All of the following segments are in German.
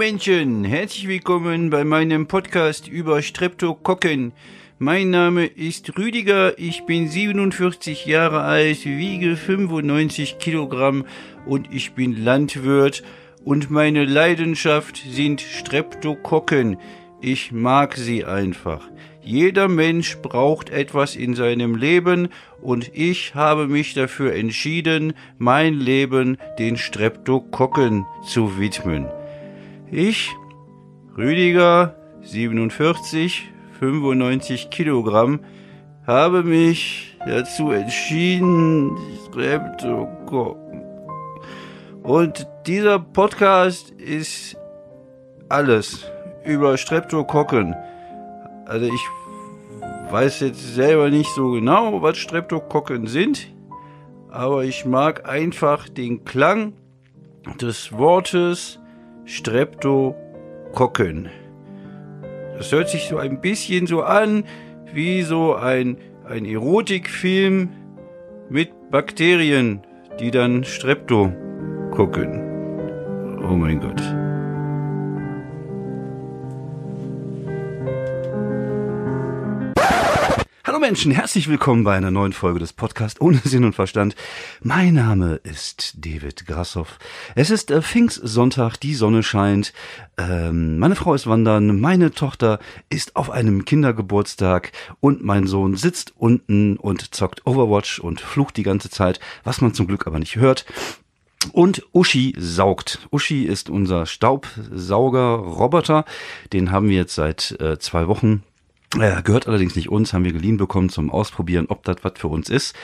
Menschen, herzlich willkommen bei meinem Podcast über Streptokokken. Mein Name ist Rüdiger, ich bin 47 Jahre alt, wiege 95 Kilogramm und ich bin Landwirt und meine Leidenschaft sind Streptokokken. Ich mag sie einfach. Jeder Mensch braucht etwas in seinem Leben und ich habe mich dafür entschieden, mein Leben den Streptokokken zu widmen. Ich, Rüdiger, 47, 95 Kilogramm, habe mich dazu entschieden, Streptokokken. Und dieser Podcast ist alles über Streptokokken. Also ich weiß jetzt selber nicht so genau, was Streptokokken sind, aber ich mag einfach den Klang des Wortes Streptokokken. Das hört sich so ein bisschen so an wie so ein, ein Erotikfilm mit Bakterien, die dann Strepto gucken. Oh mein Gott. Menschen, herzlich willkommen bei einer neuen Folge des Podcasts ohne Sinn und Verstand. Mein Name ist David Grassoff. Es ist äh, Pfingstsonntag, die Sonne scheint. Ähm, meine Frau ist wandern, meine Tochter ist auf einem Kindergeburtstag und mein Sohn sitzt unten und zockt Overwatch und flucht die ganze Zeit, was man zum Glück aber nicht hört. Und Uschi saugt. Uschi ist unser Staubsauger-Roboter. Den haben wir jetzt seit äh, zwei Wochen äh, gehört allerdings nicht uns, haben wir geliehen bekommen zum Ausprobieren, ob das was für uns ist.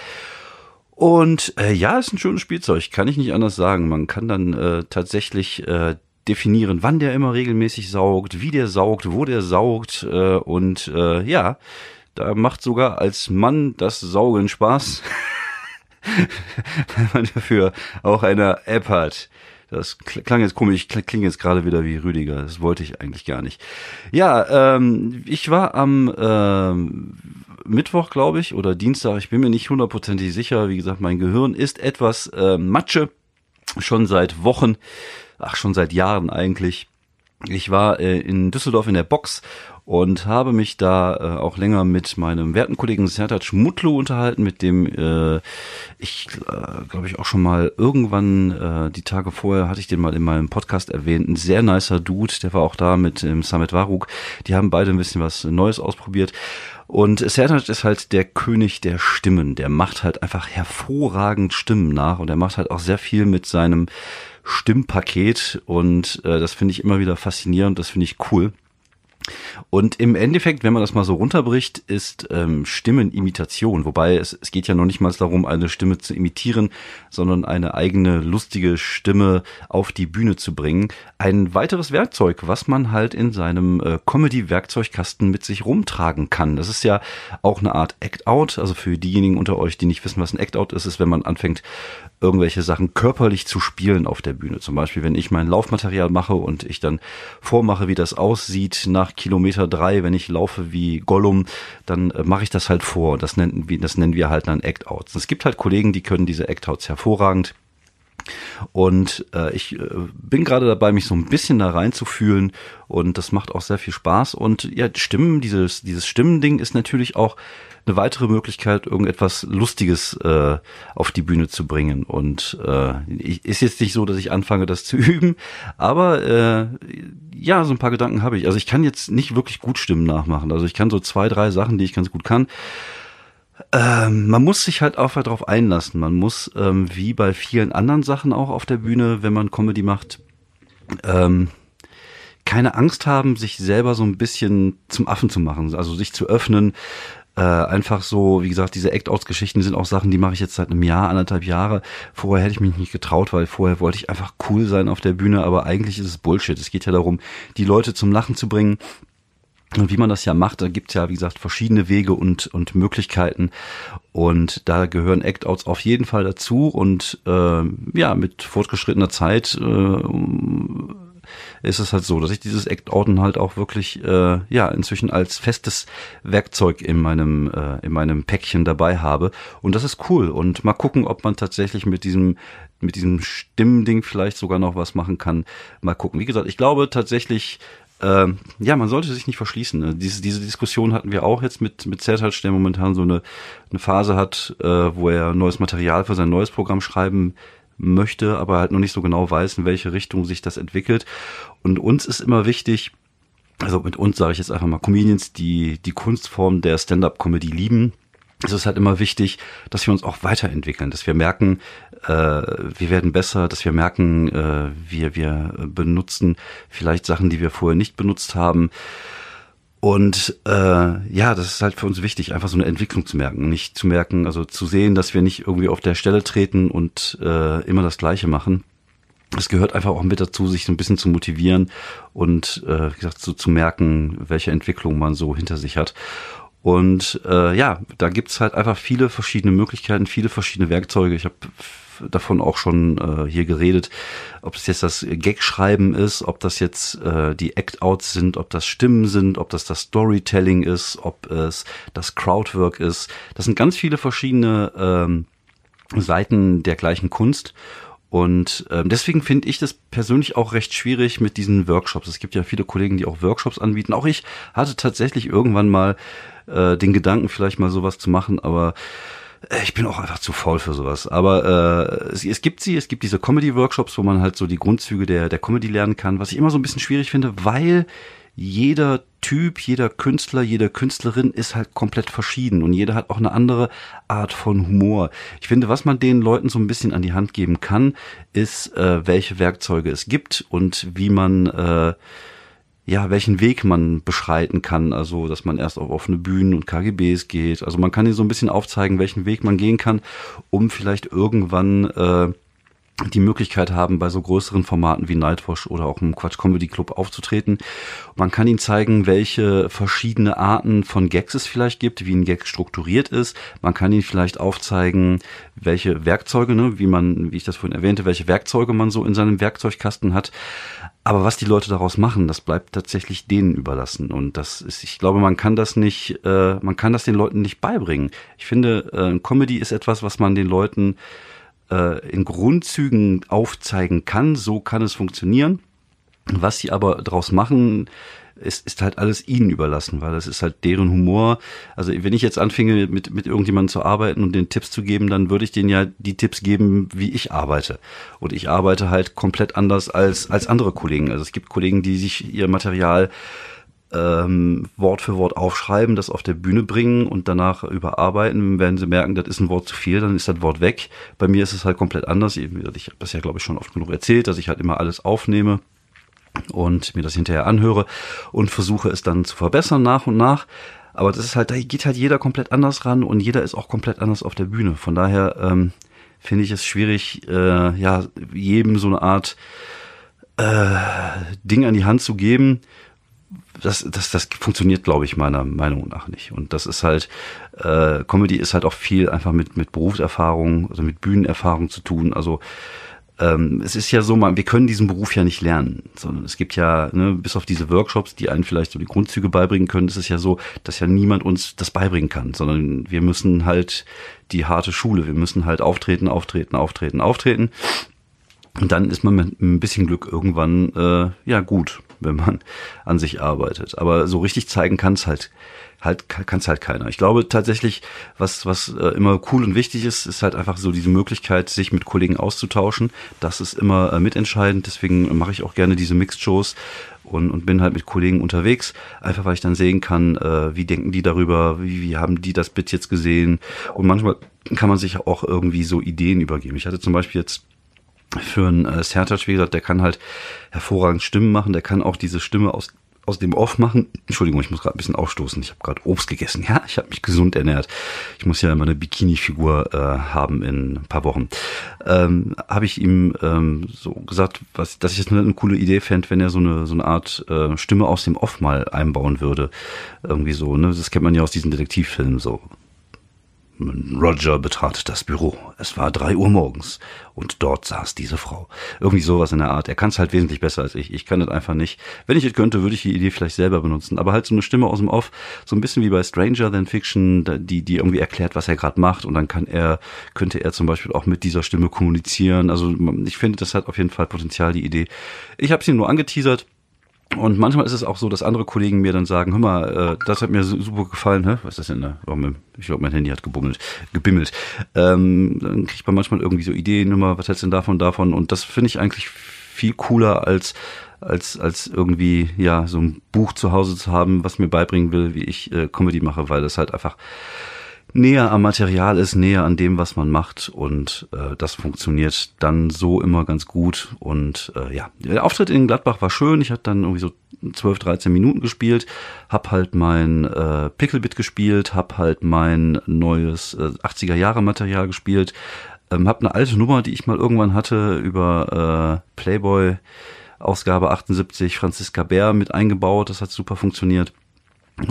Und äh, ja, ist ein schönes Spielzeug, kann ich nicht anders sagen. Man kann dann äh, tatsächlich äh, definieren, wann der immer regelmäßig saugt, wie der saugt, wo der saugt äh, und äh, ja, da macht sogar als Mann das Saugen Spaß, wenn man dafür auch eine App hat. Das klang jetzt komisch, klingt jetzt gerade wieder wie Rüdiger. Das wollte ich eigentlich gar nicht. Ja, ähm, ich war am ähm, Mittwoch, glaube ich, oder Dienstag, ich bin mir nicht hundertprozentig sicher. Wie gesagt, mein Gehirn ist etwas äh, Matsche, schon seit Wochen, ach schon seit Jahren eigentlich. Ich war äh, in Düsseldorf in der Box und habe mich da äh, auch länger mit meinem werten Kollegen Sertac Mutlu unterhalten, mit dem äh, ich äh, glaube ich auch schon mal irgendwann äh, die Tage vorher hatte ich den mal in meinem Podcast erwähnt, ein sehr nicer Dude, der war auch da mit dem Summit Waruk. Die haben beide ein bisschen was Neues ausprobiert. Und Sertac ist halt der König der Stimmen. Der macht halt einfach hervorragend Stimmen nach und er macht halt auch sehr viel mit seinem Stimmpaket und äh, das finde ich immer wieder faszinierend, das finde ich cool. Und im Endeffekt, wenn man das mal so runterbricht, ist ähm, Stimmenimitation, wobei es, es geht ja noch nicht mal darum, eine Stimme zu imitieren, sondern eine eigene lustige Stimme auf die Bühne zu bringen. Ein weiteres Werkzeug, was man halt in seinem äh, Comedy-Werkzeugkasten mit sich rumtragen kann. Das ist ja auch eine Art Act-Out. Also für diejenigen unter euch, die nicht wissen, was ein Act-Out ist, ist, wenn man anfängt, irgendwelche Sachen körperlich zu spielen auf der Bühne. Zum Beispiel, wenn ich mein Laufmaterial mache und ich dann vormache, wie das aussieht nach Kilometer drei, wenn ich laufe wie Gollum, dann äh, mache ich das halt vor. Das nennen, wir, das nennen wir halt dann Act-Outs. Es gibt halt Kollegen, die können diese Act-Outs hervorragend. Und äh, ich äh, bin gerade dabei, mich so ein bisschen da reinzufühlen und das macht auch sehr viel Spaß. Und ja, Stimmen, dieses, dieses Stimmending ist natürlich auch eine weitere Möglichkeit, irgendetwas Lustiges äh, auf die Bühne zu bringen. Und äh, ist jetzt nicht so, dass ich anfange, das zu üben, aber äh, ja, so ein paar Gedanken habe ich. Also ich kann jetzt nicht wirklich gut Stimmen nachmachen. Also ich kann so zwei, drei Sachen, die ich ganz gut kann. Ähm, man muss sich halt auch darauf einlassen. Man muss, ähm, wie bei vielen anderen Sachen auch auf der Bühne, wenn man Comedy macht, ähm, keine Angst haben, sich selber so ein bisschen zum Affen zu machen, also sich zu öffnen, äh, einfach so, wie gesagt, diese Act-Outs-Geschichten sind auch Sachen, die mache ich jetzt seit einem Jahr, anderthalb Jahre. Vorher hätte ich mich nicht getraut, weil vorher wollte ich einfach cool sein auf der Bühne, aber eigentlich ist es Bullshit. Es geht ja darum, die Leute zum Lachen zu bringen. Und wie man das ja macht, da gibt's ja, wie gesagt, verschiedene Wege und, und Möglichkeiten. Und da gehören Act-Outs auf jeden Fall dazu. Und äh, ja, mit fortgeschrittener Zeit äh, ist es halt so, dass ich dieses Act-Outen halt auch wirklich, äh, ja, inzwischen als festes Werkzeug in meinem, äh, in meinem Päckchen dabei habe. Und das ist cool. Und mal gucken, ob man tatsächlich mit diesem, mit diesem Stimmding vielleicht sogar noch was machen kann. Mal gucken. Wie gesagt, ich glaube tatsächlich, ähm, ja, man sollte sich nicht verschließen. Ne? Diese, diese Diskussion hatten wir auch jetzt mit, mit Zertac, der momentan so eine, eine Phase hat, äh, wo er neues Material für sein neues Programm schreiben möchte, aber halt noch nicht so genau weiß, in welche Richtung sich das entwickelt. Und uns ist immer wichtig, also mit uns sage ich jetzt einfach mal Comedians, die die Kunstform der Stand-up-Comedy lieben, es ist halt immer wichtig, dass wir uns auch weiterentwickeln, dass wir merken, äh, wir werden besser, dass wir merken, äh, wir, wir benutzen vielleicht Sachen, die wir vorher nicht benutzt haben. Und äh, ja, das ist halt für uns wichtig, einfach so eine Entwicklung zu merken. Nicht zu merken, also zu sehen, dass wir nicht irgendwie auf der Stelle treten und äh, immer das Gleiche machen. Es gehört einfach auch mit dazu, sich so ein bisschen zu motivieren und äh, wie gesagt, so zu merken, welche Entwicklung man so hinter sich hat. Und äh, ja, da gibt's halt einfach viele verschiedene Möglichkeiten, viele verschiedene Werkzeuge. Ich habe davon auch schon äh, hier geredet, ob es jetzt das Gag-Schreiben ist, ob das jetzt äh, die Act-Outs sind, ob das Stimmen sind, ob das das Storytelling ist, ob es das Crowdwork ist. Das sind ganz viele verschiedene ähm, Seiten der gleichen Kunst. Und ähm, deswegen finde ich das persönlich auch recht schwierig mit diesen Workshops. Es gibt ja viele Kollegen, die auch Workshops anbieten. Auch ich hatte tatsächlich irgendwann mal äh, den Gedanken, vielleicht mal sowas zu machen, aber ich bin auch einfach zu faul für sowas. Aber äh, es, es gibt sie, es gibt diese Comedy-Workshops, wo man halt so die Grundzüge der, der Comedy lernen kann, was ich immer so ein bisschen schwierig finde, weil jeder Typ, jeder Künstler, jede Künstlerin ist halt komplett verschieden und jeder hat auch eine andere Art von Humor. Ich finde, was man den Leuten so ein bisschen an die Hand geben kann, ist, äh, welche Werkzeuge es gibt und wie man äh, ja, welchen Weg man beschreiten kann. Also, dass man erst auf offene Bühnen und KGBs geht. Also man kann hier so ein bisschen aufzeigen, welchen Weg man gehen kann, um vielleicht irgendwann äh, die Möglichkeit haben, bei so größeren Formaten wie Nightwash oder auch im Quatsch Comedy Club aufzutreten. Man kann ihnen zeigen, welche verschiedene Arten von Gags es vielleicht gibt, wie ein Gag strukturiert ist. Man kann ihnen vielleicht aufzeigen, welche Werkzeuge, ne, wie man, wie ich das vorhin erwähnte, welche Werkzeuge man so in seinem Werkzeugkasten hat. Aber was die Leute daraus machen, das bleibt tatsächlich denen überlassen. Und das ist, ich glaube, man kann das nicht, äh, man kann das den Leuten nicht beibringen. Ich finde, äh, Comedy ist etwas, was man den Leuten äh, in Grundzügen aufzeigen kann. So kann es funktionieren. Was sie aber daraus machen, ist, ist halt alles ihnen überlassen, weil das ist halt deren Humor. Also wenn ich jetzt anfinge, mit, mit irgendjemandem zu arbeiten und den Tipps zu geben, dann würde ich denen ja die Tipps geben, wie ich arbeite. Und ich arbeite halt komplett anders als, als andere Kollegen. Also es gibt Kollegen, die sich ihr Material ähm, Wort für Wort aufschreiben, das auf der Bühne bringen und danach überarbeiten. Werden sie merken, das ist ein Wort zu viel, dann ist das Wort weg. Bei mir ist es halt komplett anders. Ich habe das ja, glaube ich, schon oft genug erzählt, dass ich halt immer alles aufnehme und mir das hinterher anhöre und versuche es dann zu verbessern nach und nach. Aber das ist halt, da geht halt jeder komplett anders ran und jeder ist auch komplett anders auf der Bühne. Von daher ähm, finde ich es schwierig, äh, ja, jedem so eine Art äh, Ding an die Hand zu geben, das, das, das funktioniert, glaube ich, meiner Meinung nach nicht. Und das ist halt, äh, Comedy ist halt auch viel einfach mit, mit Berufserfahrung, also mit Bühnenerfahrung zu tun. Also ähm, es ist ja so, man, wir können diesen Beruf ja nicht lernen, sondern es gibt ja, ne, bis auf diese Workshops, die einen vielleicht so die Grundzüge beibringen können, ist es ja so, dass ja niemand uns das beibringen kann, sondern wir müssen halt die harte Schule, wir müssen halt auftreten, auftreten, auftreten, auftreten. Und dann ist man mit ein bisschen Glück irgendwann äh, ja gut wenn man an sich arbeitet. Aber so richtig zeigen kann es halt halt kann es halt keiner. Ich glaube tatsächlich, was was äh, immer cool und wichtig ist, ist halt einfach so diese Möglichkeit, sich mit Kollegen auszutauschen. Das ist immer äh, mitentscheidend. Deswegen mache ich auch gerne diese Mixed Shows und, und bin halt mit Kollegen unterwegs, einfach weil ich dann sehen kann, äh, wie denken die darüber, wie, wie haben die das Bit jetzt gesehen. Und manchmal kann man sich auch irgendwie so Ideen übergeben. Ich hatte zum Beispiel jetzt für einen äh, Sertac, wie gesagt, der kann halt hervorragend Stimmen machen, der kann auch diese Stimme aus aus dem Off machen. Entschuldigung, ich muss gerade ein bisschen aufstoßen. Ich habe gerade Obst gegessen. Ja, ich habe mich gesund ernährt. Ich muss ja meine Bikini-Figur äh, haben in ein paar Wochen. Ähm, habe ich ihm ähm, so gesagt, was, dass ich es eine, eine coole Idee fände, wenn er so eine so eine Art äh, Stimme aus dem Off mal einbauen würde. Irgendwie so. Ne, das kennt man ja aus diesen Detektivfilmen so Roger betrat das Büro. Es war drei Uhr morgens und dort saß diese Frau. Irgendwie sowas in der Art. Er kann es halt wesentlich besser als ich. Ich kann das einfach nicht. Wenn ich es könnte, würde ich die Idee vielleicht selber benutzen. Aber halt so eine Stimme aus dem Off, so ein bisschen wie bei Stranger Than Fiction, die, die irgendwie erklärt, was er gerade macht und dann kann er, könnte er zum Beispiel auch mit dieser Stimme kommunizieren. Also ich finde, das hat auf jeden Fall Potenzial, die Idee. Ich habe sie nur angeteasert und manchmal ist es auch so, dass andere Kollegen mir dann sagen, hör mal, äh, das hat mir super gefallen, hä? Was ist das denn da? Ich glaube, mein Handy hat gebummelt, gebimmelt. Ähm, dann kriegt man manchmal irgendwie so Ideen, hör mal, was hältst du denn davon, davon? Und das finde ich eigentlich viel cooler als als als irgendwie ja so ein Buch zu Hause zu haben, was mir beibringen will, wie ich äh, Comedy mache, weil das halt einfach näher am Material ist, näher an dem, was man macht. Und äh, das funktioniert dann so immer ganz gut. Und äh, ja, der Auftritt in Gladbach war schön, ich hatte dann irgendwie so 12, 13 Minuten gespielt, hab halt mein äh, Pickelbit gespielt, hab halt mein neues äh, 80er Jahre Material gespielt, ähm, hab eine alte Nummer, die ich mal irgendwann hatte über äh, Playboy Ausgabe 78 Franziska Bär mit eingebaut, das hat super funktioniert.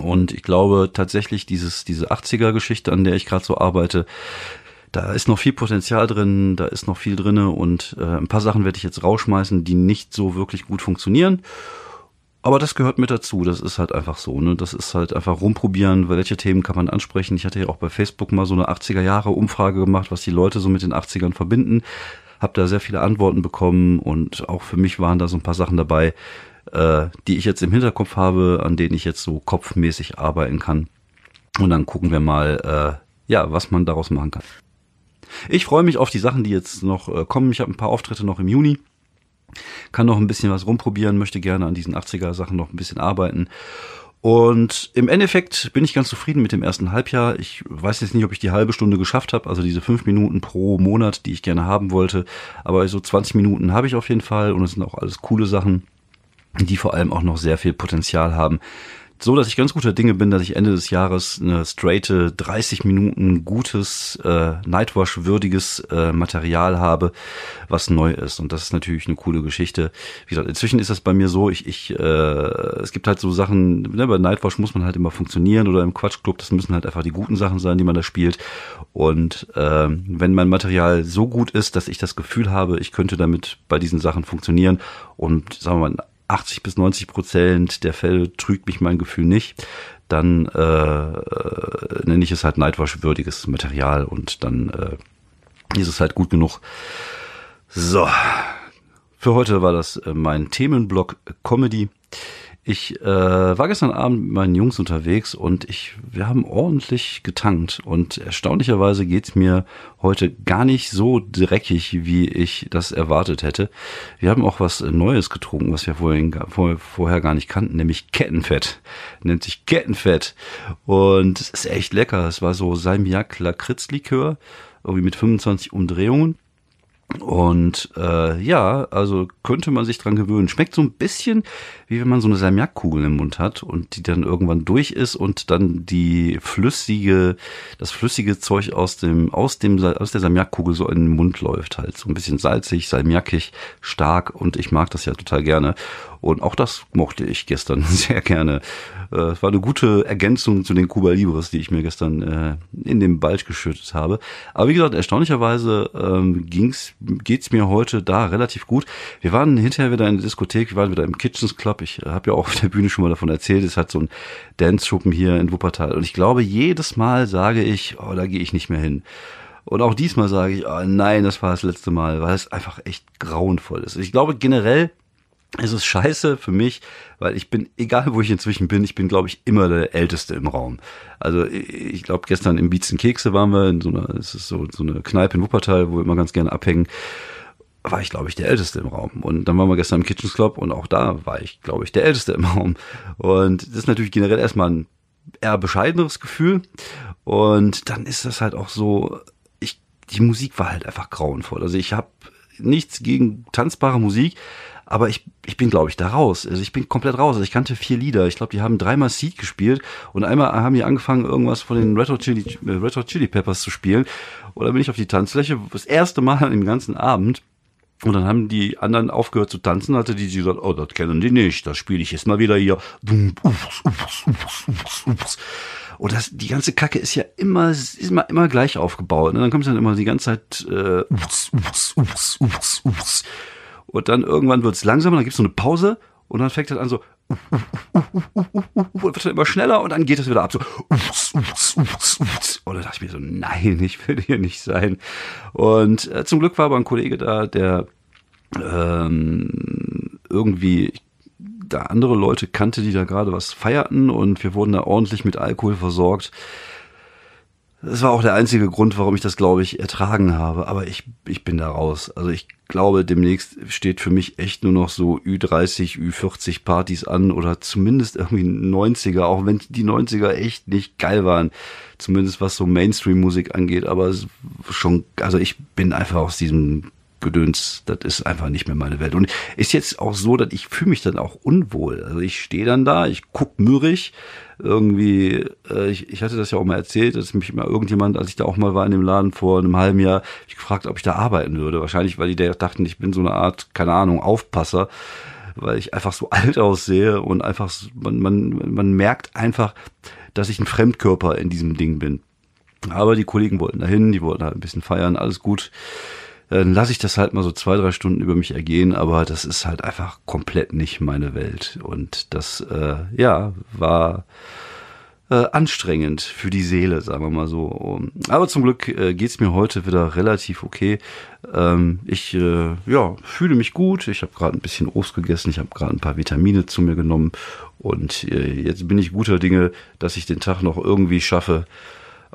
Und ich glaube tatsächlich, dieses, diese 80er-Geschichte, an der ich gerade so arbeite, da ist noch viel Potenzial drin, da ist noch viel drinne und äh, ein paar Sachen werde ich jetzt rausschmeißen, die nicht so wirklich gut funktionieren. Aber das gehört mit dazu, das ist halt einfach so, ne? Das ist halt einfach rumprobieren, welche Themen kann man ansprechen. Ich hatte ja auch bei Facebook mal so eine 80er Jahre Umfrage gemacht, was die Leute so mit den 80ern verbinden. Hab da sehr viele Antworten bekommen und auch für mich waren da so ein paar Sachen dabei, äh, die ich jetzt im Hinterkopf habe, an denen ich jetzt so kopfmäßig arbeiten kann. Und dann gucken wir mal, äh, ja, was man daraus machen kann. Ich freue mich auf die Sachen, die jetzt noch äh, kommen. Ich habe ein paar Auftritte noch im Juni. Kann noch ein bisschen was rumprobieren, möchte gerne an diesen 80er Sachen noch ein bisschen arbeiten. Und im Endeffekt bin ich ganz zufrieden mit dem ersten Halbjahr. Ich weiß jetzt nicht, ob ich die halbe Stunde geschafft habe, also diese fünf Minuten pro Monat, die ich gerne haben wollte. Aber so 20 Minuten habe ich auf jeden Fall und es sind auch alles coole Sachen die vor allem auch noch sehr viel Potenzial haben. So, dass ich ganz guter Dinge bin, dass ich Ende des Jahres eine straighte 30 Minuten gutes, äh, Nightwash-würdiges äh, Material habe, was neu ist. Und das ist natürlich eine coole Geschichte. Wie gesagt, inzwischen ist das bei mir so, ich, ich, äh, es gibt halt so Sachen, ne, bei Nightwash muss man halt immer funktionieren oder im Quatschclub, das müssen halt einfach die guten Sachen sein, die man da spielt. Und äh, wenn mein Material so gut ist, dass ich das Gefühl habe, ich könnte damit bei diesen Sachen funktionieren und sagen wir mal 80 bis 90 Prozent der Fälle trügt mich mein Gefühl nicht, dann äh, äh, nenne ich es halt neidwaschwürdiges Material und dann äh, ist es halt gut genug. So, für heute war das äh, mein Themenblock Comedy. Ich äh, war gestern Abend mit meinen Jungs unterwegs und ich, wir haben ordentlich getankt und erstaunlicherweise geht's mir heute gar nicht so dreckig, wie ich das erwartet hätte. Wir haben auch was Neues getrunken, was wir vorhin, vor, vorher gar nicht kannten, nämlich Kettenfett. Nennt sich Kettenfett und es ist echt lecker. Es war so Salmiak Lakritzlikör, irgendwie mit 25 Umdrehungen und äh, ja, also könnte man sich dran gewöhnen. Schmeckt so ein bisschen, wie wenn man so eine Salmiakkugel im Mund hat und die dann irgendwann durch ist und dann die flüssige, das flüssige Zeug aus dem, aus dem, aus der Salmiakkugel so in den Mund läuft halt. So ein bisschen salzig, salmiakig, stark und ich mag das ja total gerne. Und auch das mochte ich gestern sehr gerne. Äh, es war eine gute Ergänzung zu den Cuba Libres, die ich mir gestern äh, in den Balch geschüttet habe. Aber wie gesagt, erstaunlicherweise ähm, ging's, geht's mir heute da relativ gut. Wir waren hinterher wieder in der Diskothek, wir waren wieder im Kitchens Club. Ich äh, habe ja auch auf der Bühne schon mal davon erzählt. Es hat so ein Dance-Schuppen hier in Wuppertal. Und ich glaube, jedes Mal sage ich, oh, da gehe ich nicht mehr hin. Und auch diesmal sage ich, oh nein, das war das letzte Mal, weil es einfach echt grauenvoll ist. Ich glaube generell, es ist scheiße für mich, weil ich bin, egal wo ich inzwischen bin, ich bin, glaube ich, immer der Älteste im Raum. Also ich glaube, gestern im Beats Kekse waren wir in so einer, es ist so, so eine Kneipe in Wuppertal, wo wir immer ganz gerne abhängen, war ich, glaube ich, der Älteste im Raum. Und dann waren wir gestern im Kitchens Club und auch da war ich, glaube ich, der Älteste im Raum. Und das ist natürlich generell erstmal ein eher bescheideneres Gefühl. Und dann ist das halt auch so, ich, die Musik war halt einfach grauenvoll. Also ich habe nichts gegen tanzbare Musik, aber ich, ich bin, glaube ich, da raus. Also ich bin komplett raus. Also ich kannte vier Lieder. Ich glaube, die haben dreimal Seed gespielt und einmal haben die angefangen, irgendwas von den Red Hot Chili, äh, Red Hot Chili Peppers zu spielen. Und dann bin ich auf die Tanzfläche, das erste Mal im ganzen Abend. Und dann haben die anderen aufgehört zu tanzen, hatte die gesagt, oh, das kennen die nicht, das spiele ich jetzt mal wieder hier. Und das, die ganze Kacke ist ja immer, ist immer, immer gleich aufgebaut. Ne? Dann kommt dann immer die ganze Zeit äh, Und dann irgendwann wird es langsamer, dann gibt es so eine Pause und dann fängt es an so wird dann immer schneller und dann geht es wieder ab. So und dann dachte ich mir so nein ich will hier nicht sein. Und äh, zum Glück war aber ein Kollege da der ähm, irgendwie da andere Leute kannte die da gerade was feierten und wir wurden da ordentlich mit Alkohol versorgt das war auch der einzige Grund, warum ich das, glaube ich, ertragen habe. Aber ich, ich bin da raus. Also ich glaube, demnächst steht für mich echt nur noch so Ü30, Ü40 Partys an oder zumindest irgendwie 90er, auch wenn die 90er echt nicht geil waren. Zumindest was so Mainstream-Musik angeht. Aber schon, also ich bin einfach aus diesem Gedöns, das ist einfach nicht mehr meine Welt. Und ist jetzt auch so, dass ich fühle mich dann auch unwohl. Also ich stehe dann da, ich guck mürrig, irgendwie, äh, ich, ich hatte das ja auch mal erzählt, dass mich mal irgendjemand, als ich da auch mal war in dem Laden vor einem halben Jahr, ich gefragt, ob ich da arbeiten würde. Wahrscheinlich, weil die da dachten, ich bin so eine Art, keine Ahnung, Aufpasser, weil ich einfach so alt aussehe und einfach, man, man, man merkt einfach, dass ich ein Fremdkörper in diesem Ding bin. Aber die Kollegen wollten dahin, die wollten halt ein bisschen feiern, alles gut dann lasse ich das halt mal so zwei, drei Stunden über mich ergehen, aber das ist halt einfach komplett nicht meine Welt. Und das, äh, ja, war äh, anstrengend für die Seele, sagen wir mal so. Aber zum Glück äh, geht's mir heute wieder relativ okay. Ähm, ich äh, ja, fühle mich gut. Ich habe gerade ein bisschen Obst gegessen, ich habe gerade ein paar Vitamine zu mir genommen und äh, jetzt bin ich guter Dinge, dass ich den Tag noch irgendwie schaffe,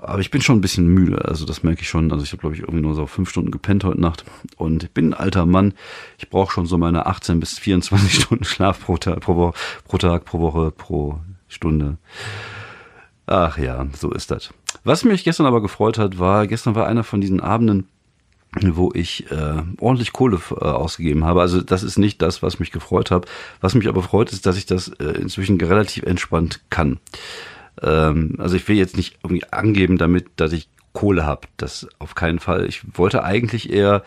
aber ich bin schon ein bisschen müde, also das merke ich schon. Also ich habe, glaube ich, irgendwie nur so fünf Stunden gepennt heute Nacht. Und ich bin ein alter Mann. Ich brauche schon so meine 18 bis 24 Stunden Schlaf pro Tag, pro, Woche, pro Tag, pro Woche, pro Stunde. Ach ja, so ist das. Was mich gestern aber gefreut hat, war, gestern war einer von diesen Abenden, wo ich äh, ordentlich Kohle äh, ausgegeben habe. Also das ist nicht das, was mich gefreut hat. Was mich aber freut, ist, dass ich das äh, inzwischen relativ entspannt kann. Ähm, also ich will jetzt nicht irgendwie angeben damit, dass ich Kohle habe. Das auf keinen Fall. Ich wollte eigentlich eher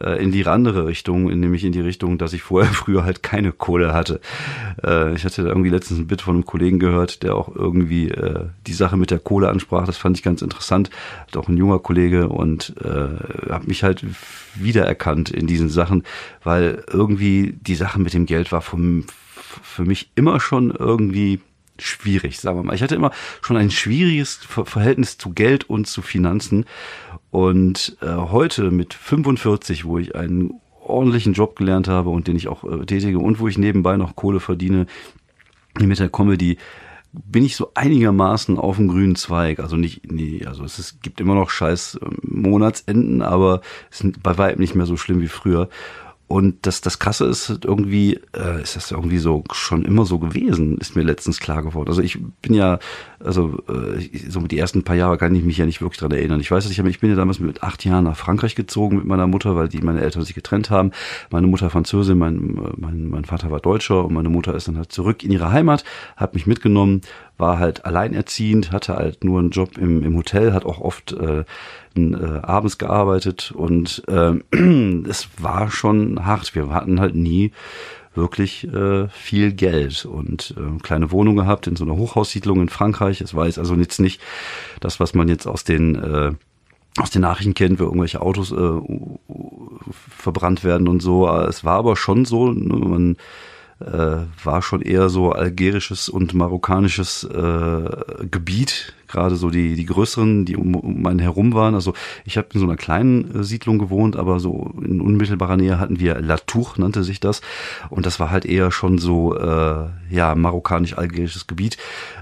äh, in die andere Richtung, nämlich in die Richtung, dass ich vorher früher halt keine Kohle hatte. Äh, ich hatte da irgendwie letztens ein Bit von einem Kollegen gehört, der auch irgendwie äh, die Sache mit der Kohle ansprach. Das fand ich ganz interessant. Hat auch ein junger Kollege und äh, habe mich halt wiedererkannt in diesen Sachen, weil irgendwie die Sache mit dem Geld war vom, für mich immer schon irgendwie schwierig, sagen wir mal. Ich hatte immer schon ein schwieriges Verhältnis zu Geld und zu Finanzen. Und äh, heute mit 45, wo ich einen ordentlichen Job gelernt habe und den ich auch äh, tätige und wo ich nebenbei noch Kohle verdiene mit der Comedy, bin ich so einigermaßen auf dem grünen Zweig. Also nicht, nee, also es ist, gibt immer noch scheiß ähm, Monatsenden, aber es ist bei weitem nicht mehr so schlimm wie früher. Und das, das Krasse ist irgendwie, äh, ist das irgendwie so schon immer so gewesen, ist mir letztens klar geworden. Also ich bin ja, also äh, so die ersten paar Jahre kann ich mich ja nicht wirklich dran erinnern. Ich weiß nicht, ich bin ja damals mit acht Jahren nach Frankreich gezogen mit meiner Mutter, weil die meine Eltern sich getrennt haben. Meine Mutter Französin, mein, mein, mein Vater war Deutscher und meine Mutter ist dann halt zurück in ihre Heimat, hat mich mitgenommen, war halt alleinerziehend, hatte halt nur einen Job im, im Hotel, hat auch oft äh, äh, abends gearbeitet und äh, es war schon hart. Wir hatten halt nie wirklich äh, viel Geld und äh, kleine Wohnung gehabt in so einer Hochhaussiedlung in Frankreich. Es war jetzt also jetzt nicht das, was man jetzt aus den äh, aus den Nachrichten kennt, wo irgendwelche Autos äh, verbrannt werden und so. Es war aber schon so, ne, man war schon eher so algerisches und marokkanisches äh, Gebiet, gerade so die, die größeren, die um, um einen herum waren. Also ich habe in so einer kleinen äh, Siedlung gewohnt, aber so in unmittelbarer Nähe hatten wir La Tour, nannte sich das. Und das war halt eher schon so, äh, ja, marokkanisch-algerisches Gebiet,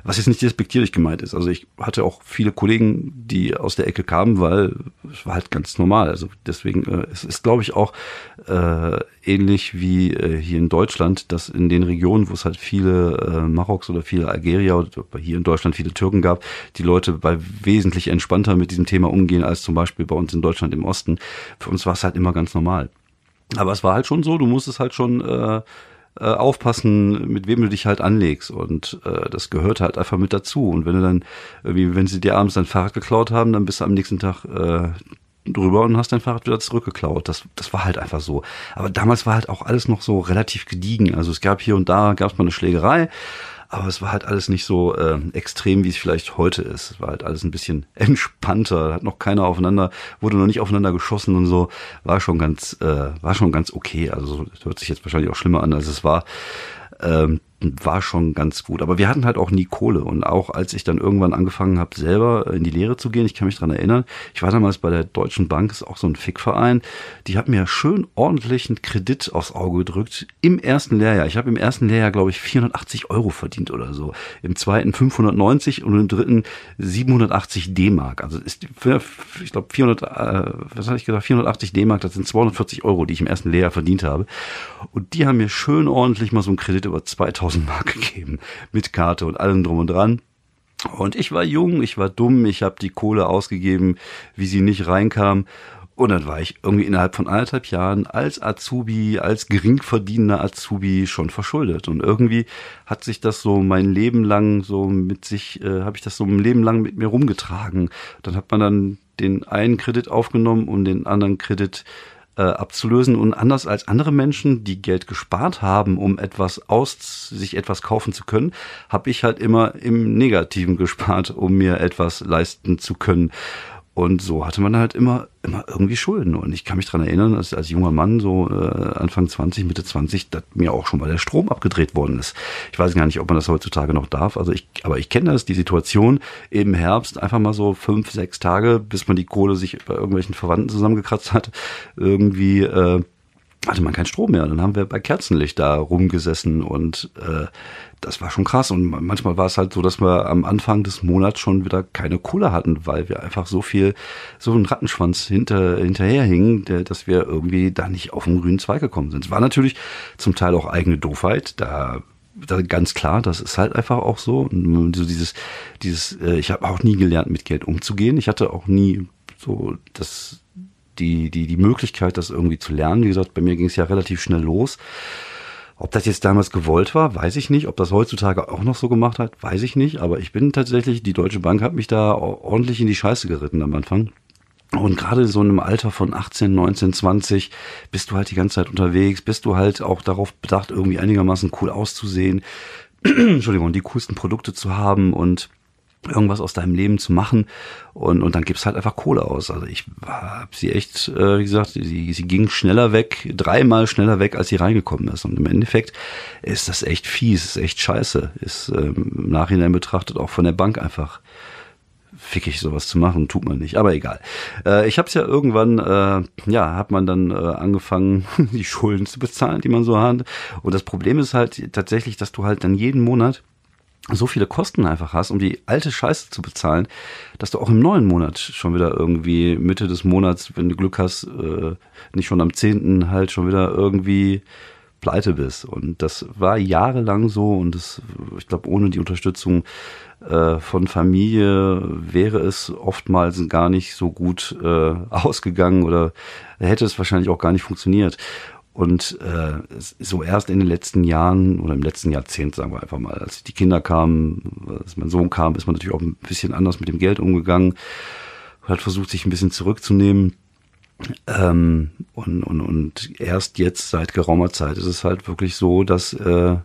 was jetzt nicht despektierlich gemeint ist. Also ich hatte auch viele Kollegen, die aus der Ecke kamen, weil es war halt ganz normal. Also deswegen, äh, es ist, glaube ich, auch äh, ähnlich wie äh, hier in Deutschland, dass in den Regionen, wo es halt viele äh, Maroks oder viele Algerier oder hier in Deutschland viele Türken gab, die Leute bei wesentlich entspannter mit diesem Thema umgehen als zum Beispiel bei uns in Deutschland im Osten. Für uns war es halt immer ganz normal. Aber es war halt schon so, du musstest halt schon äh, äh, aufpassen, mit wem du dich halt anlegst. Und äh, das gehört halt einfach mit dazu. Und wenn du dann, irgendwie, wenn sie dir abends dein Fahrrad geklaut haben, dann bist du am nächsten Tag äh, drüber und hast dein Fahrrad wieder zurückgeklaut. Das, das war halt einfach so. Aber damals war halt auch alles noch so relativ gediegen. Also es gab hier und da, gab es mal eine Schlägerei, aber es war halt alles nicht so äh, extrem, wie es vielleicht heute ist. Es war halt alles ein bisschen entspannter, hat noch keiner aufeinander, wurde noch nicht aufeinander geschossen und so, war schon ganz, äh, war schon ganz okay. Also hört sich jetzt wahrscheinlich auch schlimmer an, als es war. Ähm, war schon ganz gut. Aber wir hatten halt auch nie Kohle. Und auch als ich dann irgendwann angefangen habe, selber in die Lehre zu gehen, ich kann mich dran erinnern, ich war damals bei der Deutschen Bank, ist auch so ein Fickverein, die hat mir schön ordentlichen Kredit aufs Auge gedrückt im ersten Lehrjahr. Ich habe im ersten Lehrjahr, glaube ich, 480 Euro verdient oder so. Im zweiten 590 und im dritten 780 D-Mark. Also ist, ich glaube, 400, äh, was hatte ich gesagt, 480 D-Mark, das sind 240 Euro, die ich im ersten Lehrjahr verdient habe. Und die haben mir schön ordentlich mal so einen Kredit über 2000 1000 Mark gegeben mit Karte und allem drum und dran. Und ich war jung, ich war dumm, ich habe die Kohle ausgegeben, wie sie nicht reinkam. Und dann war ich irgendwie innerhalb von anderthalb Jahren als Azubi, als geringverdienender Azubi schon verschuldet. Und irgendwie hat sich das so mein Leben lang so mit sich, äh, habe ich das so ein Leben lang mit mir rumgetragen. Dann hat man dann den einen Kredit aufgenommen und den anderen Kredit äh, abzulösen. Und anders als andere Menschen, die Geld gespart haben, um etwas aus, sich etwas kaufen zu können, habe ich halt immer im Negativen gespart, um mir etwas leisten zu können. Und so hatte man halt immer, immer irgendwie Schulden. Und ich kann mich dran erinnern, dass als junger Mann, so äh, Anfang 20, Mitte 20, dass mir auch schon mal der Strom abgedreht worden ist. Ich weiß gar nicht, ob man das heutzutage noch darf. Also ich, aber ich kenne das, die Situation im Herbst, einfach mal so fünf, sechs Tage, bis man die Kohle sich bei irgendwelchen Verwandten zusammengekratzt hat, irgendwie äh, hatte man keinen Strom mehr. Dann haben wir bei Kerzenlicht da rumgesessen und äh, das war schon krass. Und manchmal war es halt so, dass wir am Anfang des Monats schon wieder keine Kohle hatten, weil wir einfach so viel, so einen Rattenschwanz hinter, hinterherhingen, der, dass wir irgendwie da nicht auf den grünen Zweig gekommen sind. Es war natürlich zum Teil auch eigene Doofheit, da ganz klar, das ist halt einfach auch so. So dieses, dieses, äh, ich habe auch nie gelernt, mit Geld umzugehen. Ich hatte auch nie so das die, die, die Möglichkeit, das irgendwie zu lernen. Wie gesagt, bei mir ging es ja relativ schnell los. Ob das jetzt damals gewollt war, weiß ich nicht. Ob das heutzutage auch noch so gemacht hat, weiß ich nicht. Aber ich bin tatsächlich, die Deutsche Bank hat mich da ordentlich in die Scheiße geritten am Anfang. Und gerade so in einem Alter von 18, 19, 20 bist du halt die ganze Zeit unterwegs, bist du halt auch darauf bedacht, irgendwie einigermaßen cool auszusehen. Entschuldigung, die coolsten Produkte zu haben und irgendwas aus deinem Leben zu machen und, und dann gibst halt einfach Kohle aus. Also ich habe sie echt, äh, wie gesagt, sie, sie ging schneller weg, dreimal schneller weg, als sie reingekommen ist. Und im Endeffekt ist das echt fies, ist echt scheiße, ist ähm, im Nachhinein betrachtet auch von der Bank einfach fickig sowas zu machen, tut man nicht, aber egal. Äh, ich habe es ja irgendwann, äh, ja, hat man dann äh, angefangen, die Schulden zu bezahlen, die man so hat. Und das Problem ist halt tatsächlich, dass du halt dann jeden Monat so viele Kosten einfach hast, um die alte Scheiße zu bezahlen, dass du auch im neuen Monat schon wieder irgendwie Mitte des Monats, wenn du Glück hast, äh, nicht schon am zehnten halt schon wieder irgendwie pleite bist. Und das war jahrelang so und das, ich glaube, ohne die Unterstützung äh, von Familie wäre es oftmals gar nicht so gut äh, ausgegangen oder hätte es wahrscheinlich auch gar nicht funktioniert. Und äh, so erst in den letzten Jahren oder im letzten Jahrzehnt, sagen wir einfach mal, als die Kinder kamen, als mein Sohn kam, ist man natürlich auch ein bisschen anders mit dem Geld umgegangen, hat versucht, sich ein bisschen zurückzunehmen. Ähm, und, und, und erst jetzt seit geraumer Zeit ist es halt wirklich so, dass äh,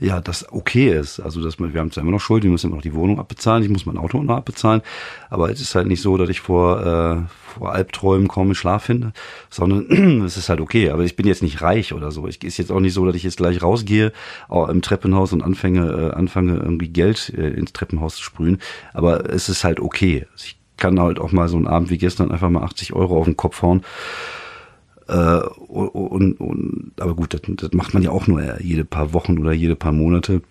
ja, das okay ist. Also, dass man, wir haben zwar immer noch Schuld, ich muss immer noch die Wohnung abbezahlen, ich muss mein Auto noch abbezahlen, aber es ist halt nicht so, dass ich vor, äh, vor Albträumen kaum Schlaf finde, sondern es ist halt okay. Aber ich bin jetzt nicht reich oder so. Ich ist jetzt auch nicht so, dass ich jetzt gleich rausgehe im Treppenhaus und anfange, äh, anfange irgendwie Geld äh, ins Treppenhaus zu sprühen. Aber es ist halt okay. Ich kann halt auch mal so einen Abend wie gestern einfach mal 80 Euro auf den Kopf hauen äh, und, und, aber gut, das, das macht man ja auch nur jede paar Wochen oder jede paar Monate.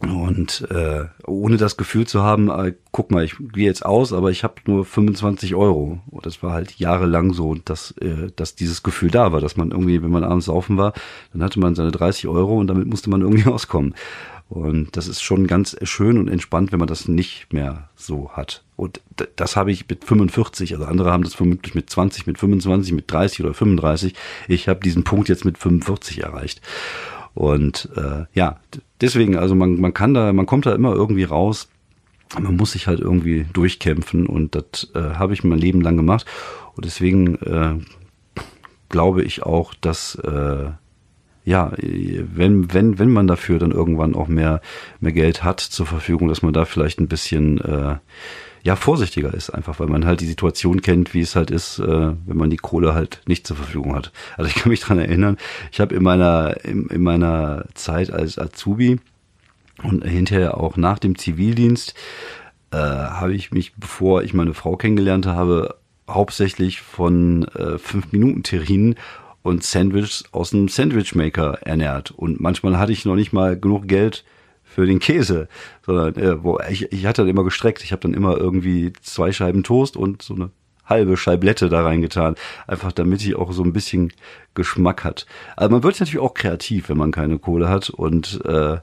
Und äh, ohne das Gefühl zu haben, äh, guck mal, ich gehe jetzt aus, aber ich habe nur 25 Euro. Und das war halt jahrelang so, dass, äh, dass dieses Gefühl da war, dass man irgendwie, wenn man abends saufen war, dann hatte man seine 30 Euro und damit musste man irgendwie auskommen. Und das ist schon ganz schön und entspannt, wenn man das nicht mehr so hat. Und das habe ich mit 45, also andere haben das vermutlich mit 20, mit 25, mit 30 oder 35. Ich habe diesen Punkt jetzt mit 45 erreicht. Und äh, ja, deswegen, also man, man kann da, man kommt da immer irgendwie raus. Man muss sich halt irgendwie durchkämpfen und das äh, habe ich mein Leben lang gemacht. Und deswegen äh, glaube ich auch, dass äh, ja, wenn, wenn, wenn man dafür dann irgendwann auch mehr, mehr Geld hat zur Verfügung, dass man da vielleicht ein bisschen äh, ja, vorsichtiger ist, einfach weil man halt die Situation kennt, wie es halt ist, äh, wenn man die Kohle halt nicht zur Verfügung hat. Also ich kann mich dran erinnern, ich habe in meiner, in, in meiner Zeit als Azubi und hinterher auch nach dem Zivildienst äh, habe ich mich, bevor ich meine Frau kennengelernt habe, hauptsächlich von äh, fünf Minuten Terrinen und Sandwiches aus dem Sandwichmaker ernährt. Und manchmal hatte ich noch nicht mal genug Geld für den Käse, sondern äh, wo ich, ich hatte dann immer gestreckt. Ich habe dann immer irgendwie zwei Scheiben Toast und so eine halbe Scheiblette da reingetan, einfach damit sie auch so ein bisschen Geschmack hat. Aber man wird natürlich auch kreativ, wenn man keine Kohle hat und äh,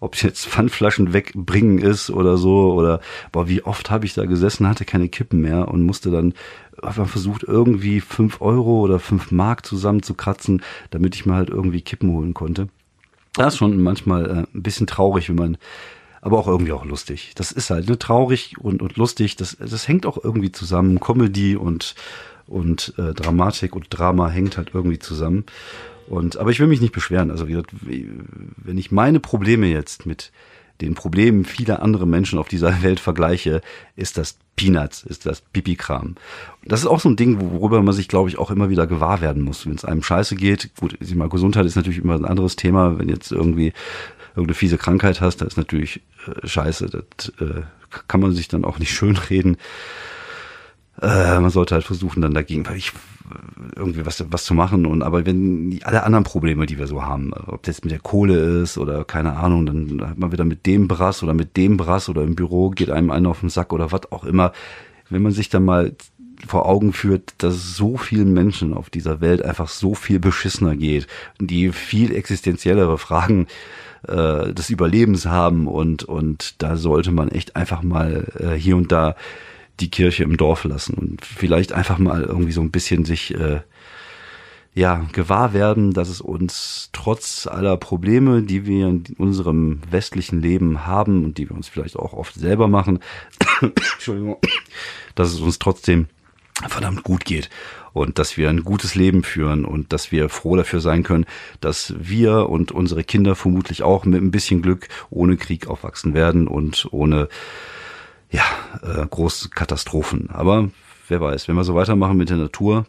ob es jetzt Pfandflaschen wegbringen ist oder so oder boah, wie oft habe ich da gesessen, hatte keine Kippen mehr und musste dann einfach versucht irgendwie fünf Euro oder fünf Mark zusammenzukratzen, damit ich mir halt irgendwie Kippen holen konnte. Das ist schon manchmal äh, ein bisschen traurig, wenn man, aber auch irgendwie auch lustig. Das ist halt ne, traurig und, und lustig. Das, das hängt auch irgendwie zusammen. Comedy und, und äh, Dramatik und Drama hängt halt irgendwie zusammen. Und, aber ich will mich nicht beschweren. Also, wenn ich meine Probleme jetzt mit den Problemen vieler anderer Menschen auf dieser Welt vergleiche, ist das Peanuts, ist das Pipi-Kram. Das ist auch so ein Ding, worüber man sich, glaube ich, auch immer wieder gewahr werden muss, wenn es einem scheiße geht. Gut, ich mal, Gesundheit ist natürlich immer ein anderes Thema. Wenn jetzt irgendwie irgendeine fiese Krankheit hast, da ist natürlich äh, scheiße. Das äh, kann man sich dann auch nicht schönreden. Äh, man sollte halt versuchen, dann dagegen, weil ich irgendwie was, was zu machen. Und aber wenn alle anderen Probleme, die wir so haben, ob das mit der Kohle ist oder keine Ahnung, dann hat man wieder mit dem Brass oder mit dem Brass oder im Büro geht einem einer auf den Sack oder was auch immer. Wenn man sich dann mal vor Augen führt, dass so vielen Menschen auf dieser Welt einfach so viel beschissener geht, die viel existenziellere Fragen äh, des Überlebens haben und und da sollte man echt einfach mal äh, hier und da die Kirche im Dorf lassen und vielleicht einfach mal irgendwie so ein bisschen sich äh, ja gewahr werden, dass es uns trotz aller Probleme, die wir in unserem westlichen Leben haben und die wir uns vielleicht auch oft selber machen, Entschuldigung, dass es uns trotzdem verdammt gut geht und dass wir ein gutes Leben führen und dass wir froh dafür sein können, dass wir und unsere Kinder vermutlich auch mit ein bisschen Glück ohne Krieg aufwachsen werden und ohne ja, äh, große Katastrophen. Aber wer weiß, wenn wir so weitermachen mit der Natur,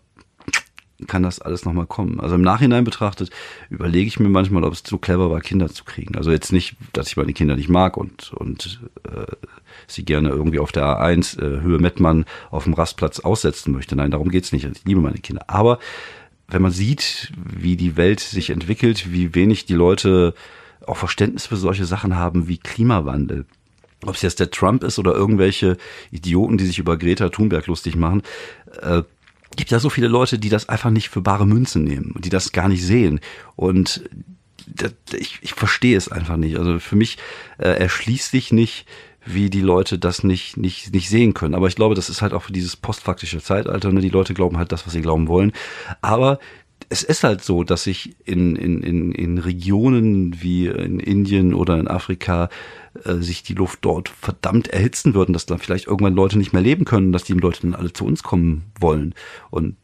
kann das alles nochmal kommen. Also im Nachhinein betrachtet überlege ich mir manchmal, ob es zu clever war, Kinder zu kriegen. Also jetzt nicht, dass ich meine Kinder nicht mag und, und äh, sie gerne irgendwie auf der A1 äh, Höhe Mettmann auf dem Rastplatz aussetzen möchte. Nein, darum geht's nicht. Ich liebe meine Kinder. Aber wenn man sieht, wie die Welt sich entwickelt, wie wenig die Leute auch Verständnis für solche Sachen haben wie Klimawandel, ob es jetzt der Trump ist oder irgendwelche Idioten, die sich über Greta Thunberg lustig machen, äh, gibt ja so viele Leute, die das einfach nicht für bare Münzen nehmen, die das gar nicht sehen. Und das, ich, ich verstehe es einfach nicht. Also für mich äh, erschließt sich nicht, wie die Leute das nicht, nicht, nicht sehen können. Aber ich glaube, das ist halt auch für dieses postfaktische Zeitalter. Ne? Die Leute glauben halt das, was sie glauben wollen. Aber es ist halt so, dass sich in, in, in, in Regionen wie in Indien oder in Afrika äh, sich die Luft dort verdammt erhitzen würden, dass dann vielleicht irgendwann Leute nicht mehr leben können, dass die Leute dann alle zu uns kommen wollen. Und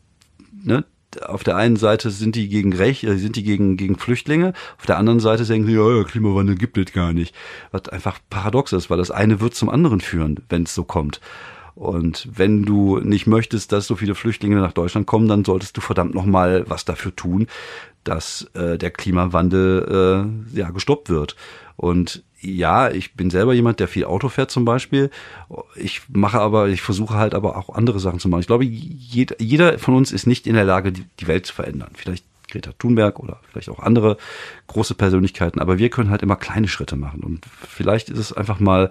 ne, auf der einen Seite sind die gegen Recht, äh, sind die gegen, gegen Flüchtlinge, auf der anderen Seite sagen sie, ja, Klimawandel gibt es gar nicht. Was einfach paradox ist, weil das eine wird zum anderen führen, wenn es so kommt. Und wenn du nicht möchtest, dass so viele Flüchtlinge nach Deutschland kommen, dann solltest du verdammt nochmal was dafür tun, dass äh, der Klimawandel äh, ja gestoppt wird. Und ja, ich bin selber jemand, der viel Auto fährt zum Beispiel. Ich mache aber, ich versuche halt aber auch andere Sachen zu machen. Ich glaube, jeder, jeder von uns ist nicht in der Lage, die, die Welt zu verändern. Vielleicht Greta Thunberg oder vielleicht auch andere große Persönlichkeiten, aber wir können halt immer kleine Schritte machen. Und vielleicht ist es einfach mal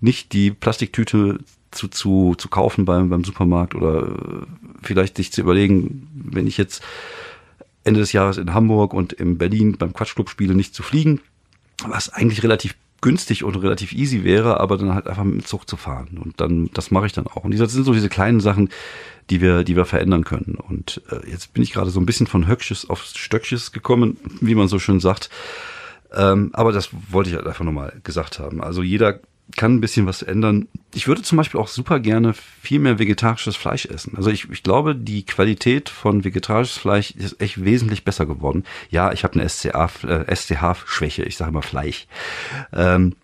nicht die Plastiktüte zu, zu, zu kaufen beim, beim Supermarkt oder äh, vielleicht sich zu überlegen, wenn ich jetzt Ende des Jahres in Hamburg und in Berlin beim Quatschclub spiele, nicht zu fliegen, was eigentlich relativ günstig und relativ easy wäre, aber dann halt einfach mit dem Zug zu fahren. Und dann, das mache ich dann auch. Und das sind so diese kleinen Sachen, die wir, die wir verändern können. Und äh, jetzt bin ich gerade so ein bisschen von Höcksches auf Stöcksches gekommen, wie man so schön sagt. Ähm, aber das wollte ich halt einfach nochmal gesagt haben. Also jeder kann ein bisschen was ändern. Ich würde zum Beispiel auch super gerne viel mehr vegetarisches Fleisch essen. Also ich, ich glaube, die Qualität von vegetarisches Fleisch ist echt wesentlich besser geworden. Ja, ich habe eine SCA, äh, SCH-Schwäche, ich sage immer Fleisch. Ähm,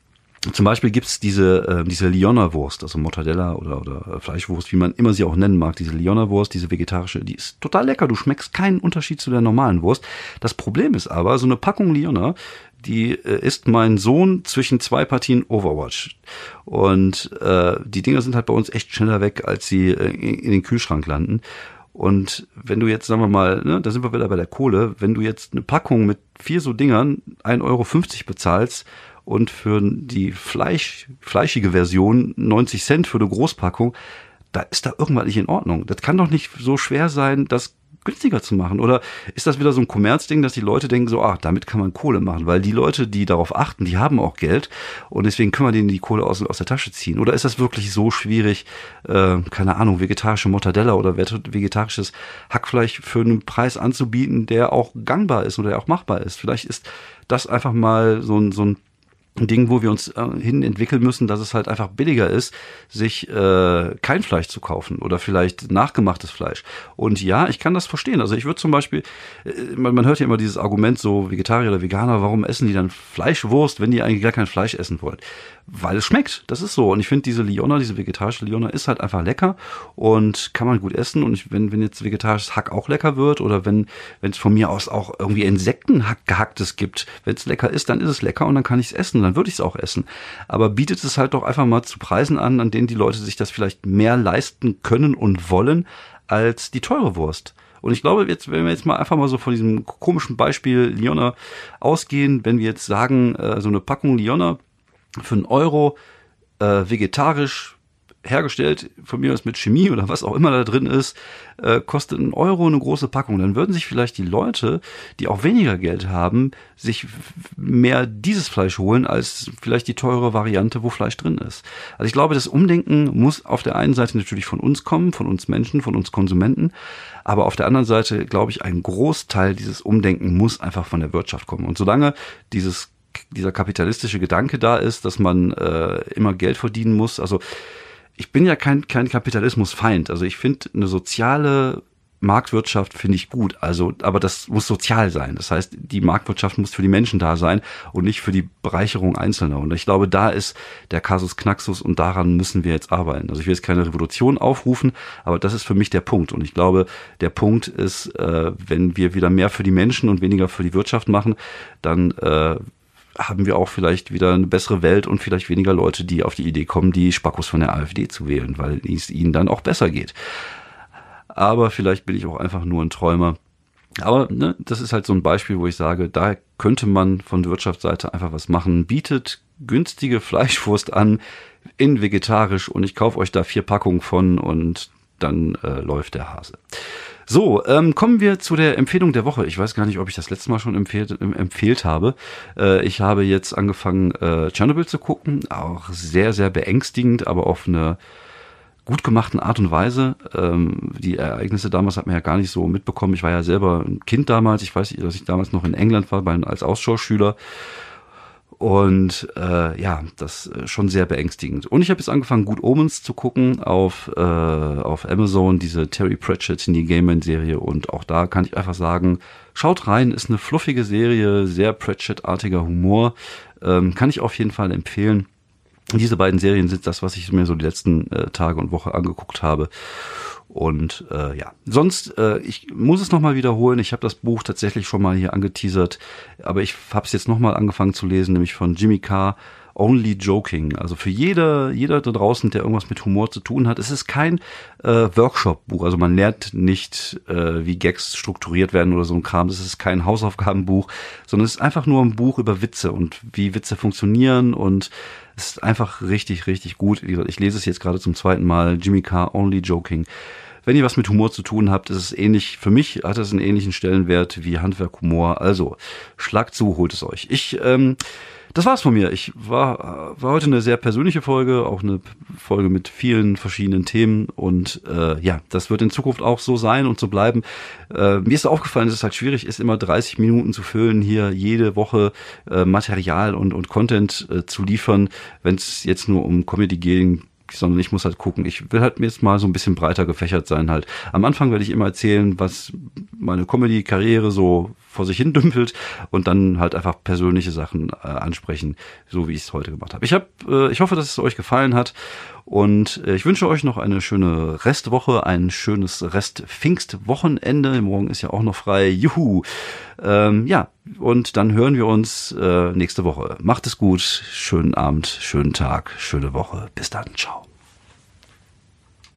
zum Beispiel gibt's diese, äh, diese Liona-Wurst, also Mortadella oder, oder Fleischwurst, wie man immer sie auch nennen mag. Diese Liona-Wurst, diese vegetarische, die ist total lecker. Du schmeckst keinen Unterschied zu der normalen Wurst. Das Problem ist aber, so eine Packung Liona, die äh, ist mein Sohn zwischen zwei Partien Overwatch. Und äh, die Dinger sind halt bei uns echt schneller weg, als sie äh, in den Kühlschrank landen. Und wenn du jetzt, sagen wir mal, ne, da sind wir wieder bei der Kohle, wenn du jetzt eine Packung mit vier so Dingern 1,50 Euro bezahlst und für die Fleisch, fleischige Version 90 Cent für eine Großpackung, da ist da irgendwas nicht in Ordnung. Das kann doch nicht so schwer sein, das günstiger zu machen. Oder ist das wieder so ein Kommerzding, dass die Leute denken so, ach, damit kann man Kohle machen, weil die Leute, die darauf achten, die haben auch Geld und deswegen können wir denen die Kohle aus, aus der Tasche ziehen. Oder ist das wirklich so schwierig, äh, keine Ahnung, vegetarische Mortadella oder vegetarisches Hackfleisch für einen Preis anzubieten, der auch gangbar ist oder der auch machbar ist? Vielleicht ist das einfach mal so ein, so ein Ding, wo wir uns äh, hin entwickeln müssen, dass es halt einfach billiger ist, sich äh, kein Fleisch zu kaufen oder vielleicht nachgemachtes Fleisch. Und ja, ich kann das verstehen. Also ich würde zum Beispiel, äh, man, man hört ja immer dieses Argument so Vegetarier oder Veganer, warum essen die dann Fleischwurst, wenn die eigentlich gar kein Fleisch essen wollen? Weil es schmeckt. Das ist so. Und ich finde diese Liona, diese vegetarische Liona, ist halt einfach lecker und kann man gut essen. Und ich, wenn wenn jetzt vegetarisches Hack auch lecker wird oder wenn wenn es von mir aus auch irgendwie Insektenhack gehacktes gibt, wenn es lecker ist, dann ist es lecker und dann kann ich es essen dann würde ich es auch essen. Aber bietet es halt doch einfach mal zu Preisen an, an denen die Leute sich das vielleicht mehr leisten können und wollen als die teure Wurst. Und ich glaube, jetzt, wenn wir jetzt mal einfach mal so von diesem komischen Beispiel Liona ausgehen, wenn wir jetzt sagen, äh, so eine Packung Liona für einen Euro äh, vegetarisch hergestellt, von mir aus mit Chemie oder was auch immer da drin ist, äh, kostet einen Euro eine große Packung. Dann würden sich vielleicht die Leute, die auch weniger Geld haben, sich mehr dieses Fleisch holen, als vielleicht die teure Variante, wo Fleisch drin ist. Also ich glaube, das Umdenken muss auf der einen Seite natürlich von uns kommen, von uns Menschen, von uns Konsumenten, aber auf der anderen Seite, glaube ich, ein Großteil dieses Umdenken muss einfach von der Wirtschaft kommen. Und solange dieses dieser kapitalistische Gedanke da ist, dass man äh, immer Geld verdienen muss. Also ich bin ja kein, kein Kapitalismusfeind. Also ich finde eine soziale Marktwirtschaft finde ich gut. Also, aber das muss sozial sein. Das heißt, die Marktwirtschaft muss für die Menschen da sein und nicht für die Bereicherung Einzelner. Und ich glaube, da ist der Kasus Knaxus und daran müssen wir jetzt arbeiten. Also ich will jetzt keine Revolution aufrufen, aber das ist für mich der Punkt. Und ich glaube, der Punkt ist, äh, wenn wir wieder mehr für die Menschen und weniger für die Wirtschaft machen, dann äh, haben wir auch vielleicht wieder eine bessere Welt und vielleicht weniger Leute, die auf die Idee kommen, die Spackos von der AfD zu wählen, weil es ihnen dann auch besser geht. Aber vielleicht bin ich auch einfach nur ein Träumer. Aber ne, das ist halt so ein Beispiel, wo ich sage, da könnte man von Wirtschaftsseite einfach was machen. Bietet günstige Fleischwurst an in vegetarisch und ich kaufe euch da vier Packungen von und dann äh, läuft der Hase. So, ähm, kommen wir zu der Empfehlung der Woche. Ich weiß gar nicht, ob ich das letzte Mal schon empfehlt, empfehlt habe. Äh, ich habe jetzt angefangen, äh, Chernobyl zu gucken. Auch sehr, sehr beängstigend, aber auf eine gut gemachten Art und Weise. Ähm, die Ereignisse damals hat man ja gar nicht so mitbekommen. Ich war ja selber ein Kind damals. Ich weiß, dass ich damals noch in England war, als Austauschschüler. Und äh, ja, das ist schon sehr beängstigend. Und ich habe jetzt angefangen, Good Omens zu gucken auf, äh, auf Amazon, diese Terry Pratchett Neil Gaiman-Serie. Und auch da kann ich einfach sagen, schaut rein, ist eine fluffige Serie, sehr Pratchett-artiger Humor. Ähm, kann ich auf jeden Fall empfehlen. Diese beiden Serien sind das, was ich mir so die letzten äh, Tage und Woche angeguckt habe. Und äh, ja, sonst, äh, ich muss es nochmal wiederholen. Ich habe das Buch tatsächlich schon mal hier angeteasert, aber ich habe es jetzt nochmal angefangen zu lesen, nämlich von Jimmy Carr. Only Joking. Also für jeder, jeder da draußen, der irgendwas mit Humor zu tun hat, es ist kein äh, Workshop-Buch. Also man lernt nicht, äh, wie Gags strukturiert werden oder so ein Kram. Es ist kein Hausaufgabenbuch, sondern es ist einfach nur ein Buch über Witze und wie Witze funktionieren und es ist einfach richtig, richtig gut. Ich lese es jetzt gerade zum zweiten Mal. Jimmy Carr, Only Joking. Wenn ihr was mit Humor zu tun habt, ist es ähnlich, für mich hat es einen ähnlichen Stellenwert wie Handwerk Humor. Also, schlagt zu, holt es euch. Ich, ähm, das war's von mir. Ich war, war heute eine sehr persönliche Folge, auch eine Folge mit vielen verschiedenen Themen und äh, ja, das wird in Zukunft auch so sein und so bleiben. Äh, mir ist aufgefallen, dass es halt schwierig ist, immer 30 Minuten zu füllen, hier jede Woche äh, Material und, und Content äh, zu liefern, wenn es jetzt nur um Comedy ging sondern ich muss halt gucken. Ich will halt jetzt mal so ein bisschen breiter gefächert sein halt. Am Anfang werde ich immer erzählen, was meine Comedy-Karriere so vor sich hin dümpelt und dann halt einfach persönliche Sachen äh, ansprechen, so wie ich es heute gemacht habe. Ich habe, äh, ich hoffe, dass es euch gefallen hat und äh, ich wünsche euch noch eine schöne Restwoche, ein schönes Rest-Pfingst-Wochenende. Morgen ist ja auch noch frei. Juhu! Ähm, ja, und dann hören wir uns äh, nächste Woche. Macht es gut, schönen Abend, schönen Tag, schöne Woche. Bis dann, ciao.